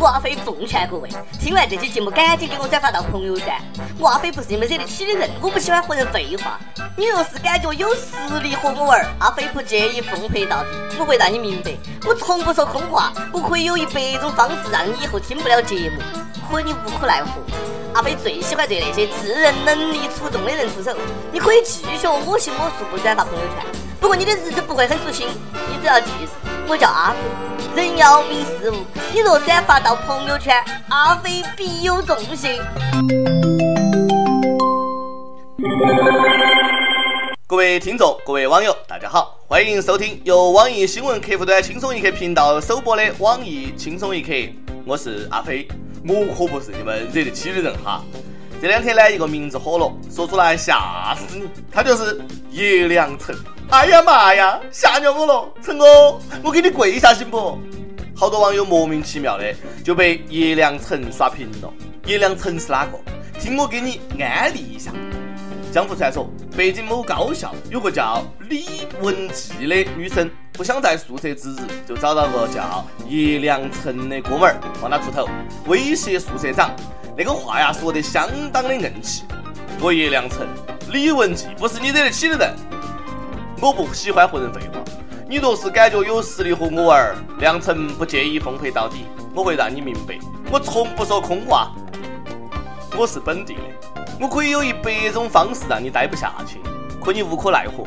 我阿飞奉劝各位，听完这期节目赶紧给我转发到朋友圈。我阿飞不是你们惹得起的人，我不喜欢和人废话。你若是感觉有实力和我玩，阿飞不介意奉陪到底。我会让你明白，我从不说空话，我可以有一百种方式让你以后听不了。节目，可你无可奈何。阿飞最喜欢对那些自认能力出众的人出手。你可以继续我行我素不转发朋友圈，不过你的日子不会很舒心。你只要记住，我叫阿飞。人要明事物，你若转发到朋友圈，阿飞必有重谢。各位听众，各位网友，大家好，欢迎收听由网易新闻客户端轻松一刻频道首播的网易轻松一刻，我是阿飞，我可不是你们惹得起的人哈。这两天呢，一个名字火了，说出来吓死你，他就是叶良辰。哎呀妈呀，吓尿我了！陈哥，我给你跪下行不？好多网友莫名其妙的就被叶良辰刷屏了。叶良辰是哪个？听我给你安利一下。江湖传说，北京某高校有个叫李文季的女生，不想在宿舍值日，就找到个叫叶良辰的哥们儿帮他出头，威胁宿舍长。那个话呀，说得相当的硬气。我叶良辰，李文季不是你惹得起的人。我不喜欢和人废话，你若是感觉有实力和我玩，梁晨不介意奉陪到底。我会让你明白，我从不说空话。我是本地的，我可以有一百种方式让你待不下去，可你无可奈何。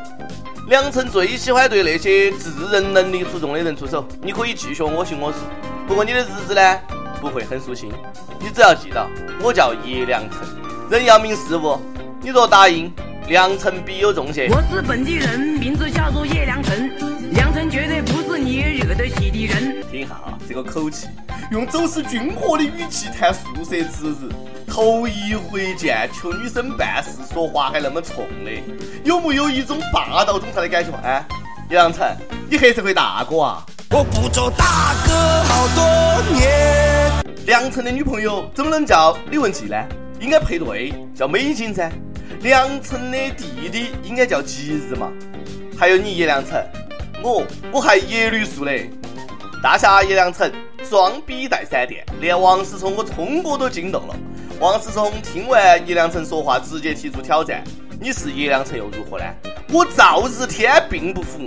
梁晨最喜欢对那些自认能力出众的人出手，你可以继续我行我素，不过你的日子呢不会很舒心。你只要记到，我叫叶良辰，人要明事物，你若答应。良辰必有重谢。我是本地人，名字叫做叶良辰。良辰绝对不是你惹得起的人。听一下啊，这个口气，用走私军火的语气谈宿舍值日，头一回见求女生办事说话还那么冲的，有没有一种霸道总裁的感觉？哎，叶良辰，你黑社会大哥啊？我不做大哥好多年。良辰的女朋友怎么能叫李文季呢？应该配对叫美景噻。梁辰的弟弟应该叫吉日嘛？还有你叶良辰，我我还叶绿素嘞。大侠叶良辰装逼带闪电，连王思聪我聪哥都惊动了。王思聪听完叶良辰说话，直接提出挑战：你是叶良辰又如何呢？我赵日天并不服。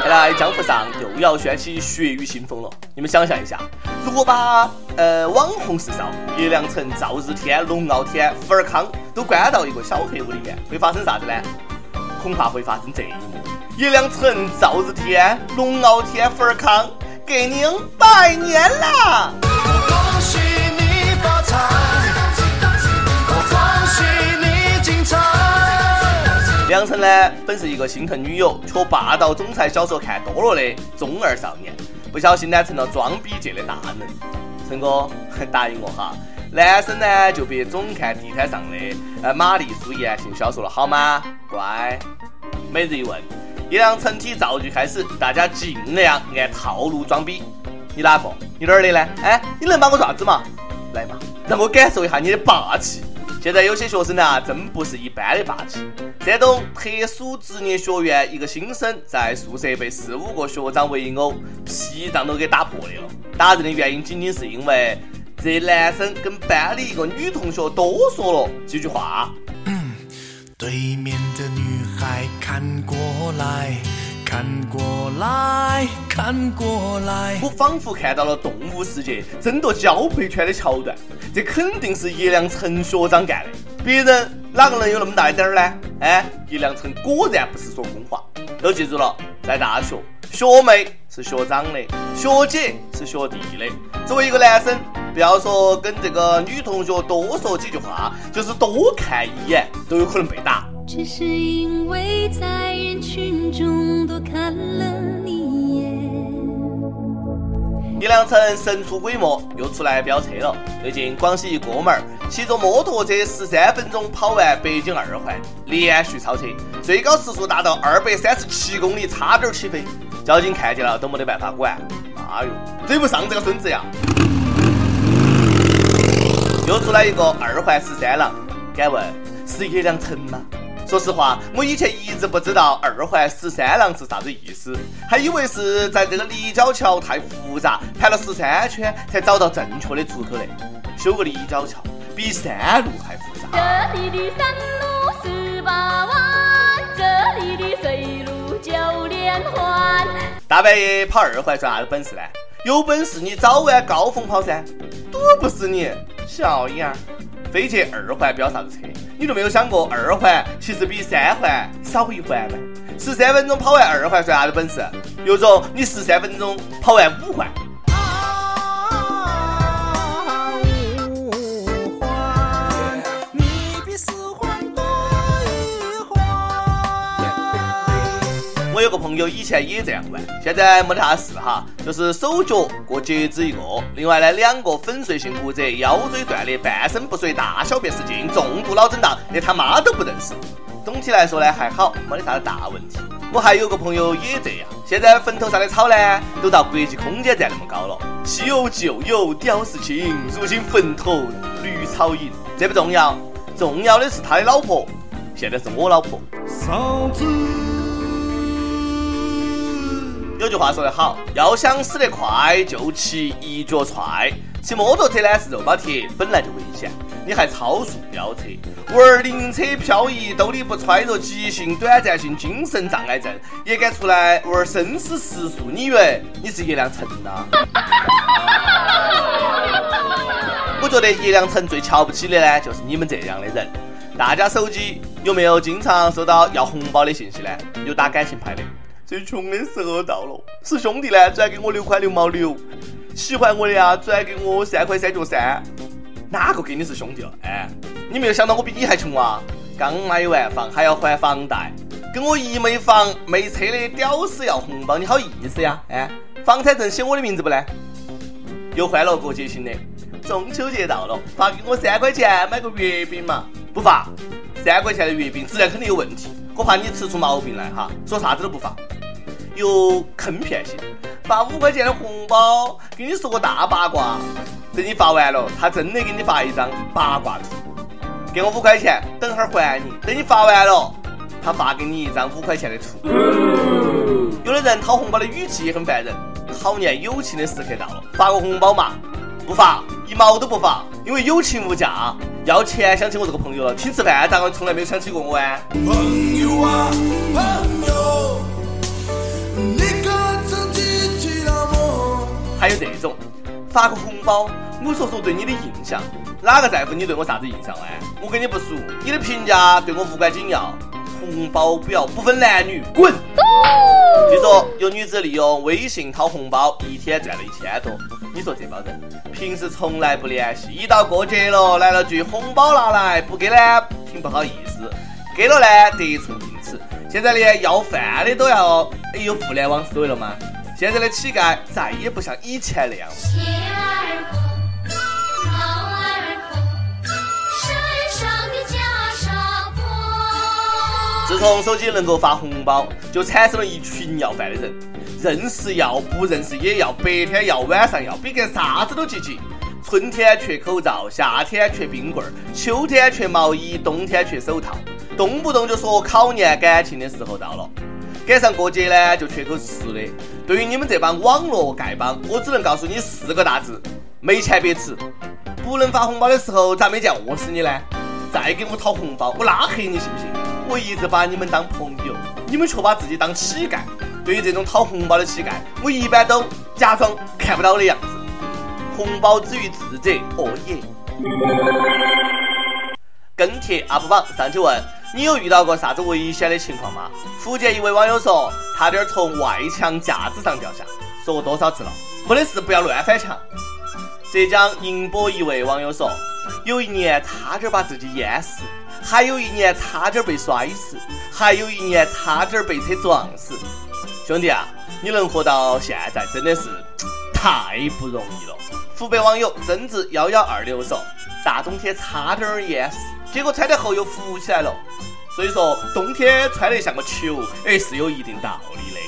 看 来江湖上又要掀起血雨腥风了。你们想象一下，如果把呃网红四少叶良辰、赵日天、龙傲天、福尔康都关到一个小黑屋里面，会发生啥子呢？恐怕会发生这一幕：叶良辰、赵日天、龙傲天、福尔康，给您拜年啦！恭喜你发财！梁辰呢，本是一个心疼女友却霸道总裁小说看多了的中二少年，不小心呢成了装逼界的大能。陈哥，答应我哈，男生呢就别总看地摊上的呃玛丽苏言情小说了，好吗？乖。每日一问：一辆成体造句开始，大家尽量按套路装逼。你哪个？你哪儿的呢？哎，你能把我啥子嘛？来嘛，让我感受一下你的霸气。现在有些学生呢，真不是一般的霸气。山东特殊职业学院一个新生在宿舍被四五个学长围殴，脾脏都给打破的了。打人的原因仅仅是因为这男生跟班里一个女同学多说了几句话。对面的女孩看过来。看过来看过来，我仿佛看到了动物世界争夺交配权的桥段。这肯定是叶良辰学长干的，别人哪个能有那么大一点儿呢？哎，一良辰果然不是说空话。都记住了，在大学，学妹是学长的，学姐是学弟的。作为一个男生，不要说跟这个女同学多说几句话，就是多看一眼都有可能被打。只是因为在人群中多看了你。李良辰神出鬼没，又出来飙车了。最近，广西一哥们儿骑着摩托车十三分钟跑完北京二环，连续超车，最高时速达到二百三十七公里，差点起飞。交警看见了都没得办法管。妈哟，追不上这个孙子呀！又出来一个二环十三郎，敢问是叶良辰吗？说实话，我以前一直不知道二环十三郎是啥子意思，还以为是在这个立交桥太复杂，盘了十三圈才找到正确的出口嘞。修个立交桥比山路还复杂。这里的山路十八弯，这里的水路九连环。大半夜跑二环算啥子本事呢？有本事你早晚高峰跑噻，堵不死你，小样儿！飞去二环飙啥子车？你都没有想过二环其实比三环少一环吗？十三分钟跑完二环算啥子本事？有种你十三分钟跑完五环。我有个朋友以前也这样玩，现在没得啥事哈，就是手脚过截肢一个，另外呢两个粉碎性骨折，腰椎断裂，半身不遂，大小便失禁，重度脑震荡，连他妈都不认识。总体来说呢还好，没得啥子大问题。我还有个朋友也这样，现在坟头上的草呢都到国际空间站那么高了。昔有旧友屌丝情，如今坟头绿草隐。这不重要，重要的是他的老婆，现在是我老婆。嫂子。句话说得好，要想死得快，就骑一脚踹。骑摩托车呢是肉包铁，本来就危险，你还超速飙车，玩灵车漂移，兜里不揣着急性短暂性精神障碍症，也敢出来玩生死时速？你以为你是叶良辰呐？我觉得叶良辰最瞧不起的呢，就是你们这样的人。大家手机有没有经常收到要红包的信息呢？有打感情牌的。最穷的时候到了，是兄弟呢转给我六块六毛六，喜欢我的呀转给我三块三角三，哪个跟你是兄弟了？哎，你没有想到我比你还穷啊？刚买完房还要还房贷，跟我一没房没车的屌丝要红包，你好意思呀？哎，房产证写我的名字不呢？又换了过节型的，中秋节到了，发给我三块钱买个月饼嘛？不发，三块钱的月饼质量肯定有问题，我怕你吃出毛病来哈，说啥子都不发。有坑骗性，发五块钱的红包，给你说个大八卦。等你发完了，他真的给你发一张八卦图，给我五块钱，等会儿还你。等你发完了，他发给你一张五块钱的图。有的人讨红包的语气也很烦人。考验友情的时刻到了，发个红包嘛，不发，一毛都不发，因为友情无价。要钱想起我这个朋友了，请吃饭咋个从来没有想起过我啊？朋友啊，朋还有这种发个红包，我说说对你的印象，哪个在乎你对我啥子印象哎？我跟你不熟，你的评价对我无关紧要。红包不要，不分男女，滚！据说有女子利用微信讨红包，一天赚了一千多。你说这帮人平时从来不联系，一到过节了来了句红包拿来，不给呢挺不好意思，给了呢得寸进尺。现在连要饭的都要有互联网思维了吗？现在的乞丐再也不像以前那样。自从手机能够发红包，就产生了一群要饭的人，认识要，不认识也要，白天要，晚上要，比干啥子都积极。春天缺口罩，夏天缺冰棍儿，秋天缺毛衣，冬天缺手套，动不动就说考验感情的时候到了。赶上过节呢，就缺口吃的。对于你们这帮网络丐帮，我只能告诉你四个大字：没钱别吃。不能发红包的时候，咋没见饿死你呢？再给我讨红包，我拉黑你信不信？我一直把你们当朋友，你们却把自己当乞丐。对于这种讨红包的乞丐，我一般都假装看不到的样子。红包之于智者，哦耶！跟帖 UP 榜上去问。你有遇到过啥子危险的情况吗？福建一位网友说，差点从外墙架子上掉下。说过多少次了，没得事不要乱翻墙。浙江宁波一位网友说，有一年差点把自己淹死，还有一年差点被摔死，还有一年差点被车撞死。兄弟啊，你能活到现在真的是 太不容易了。湖北网友贞子幺幺二六说，大冬天差点淹死。结果穿得厚又浮起来了，所以说冬天穿得像个球，哎，是有一定道理的。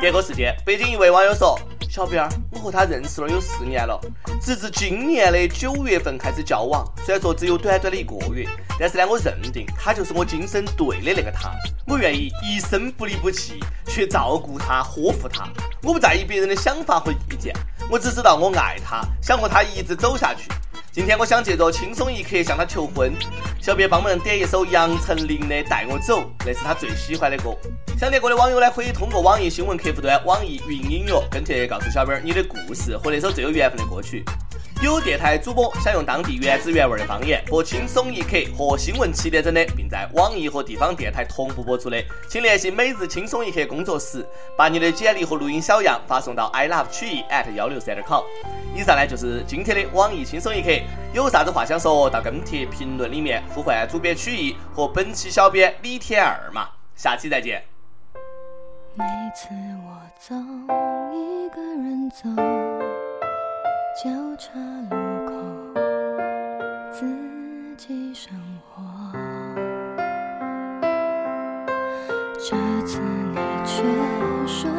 点歌时间，北京一位网友说，小编儿，我和他认识了有四年了，直至今年的九月份开始交往。虽然说只有短短的一个月，但是呢，我认定他就是我今生对的那个他。我愿意一生不离不弃，去照顾他、呵护他。我不在意别人的想法和意见，我只知道我爱他，想和他一直走下去。今天我想借着轻松一刻向他求婚，小编帮忙点一首杨丞琳的《带我走》，那是他最喜欢的歌。想点歌的网友呢，可以通过网易新闻客户端、网易云音乐跟帖告诉小编你的故事和那首最有缘分的歌曲。有电台主播想用当地原汁原味的方言播《轻松一刻》和新闻七点整的，并在网易和地方电台同步播出的，请联系每日轻松一刻工作室，把你的简历和录音小样发送到 i love 曲艺 at 幺六三点 com。以上呢就是今天的网易轻松一刻，有啥子话想说到跟帖评论里面呼唤主编曲艺和本期小编李天二嘛，下期再见。每次我总，一个人走。交叉路口，自己生活。这次你却说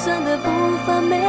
计算的步伐没，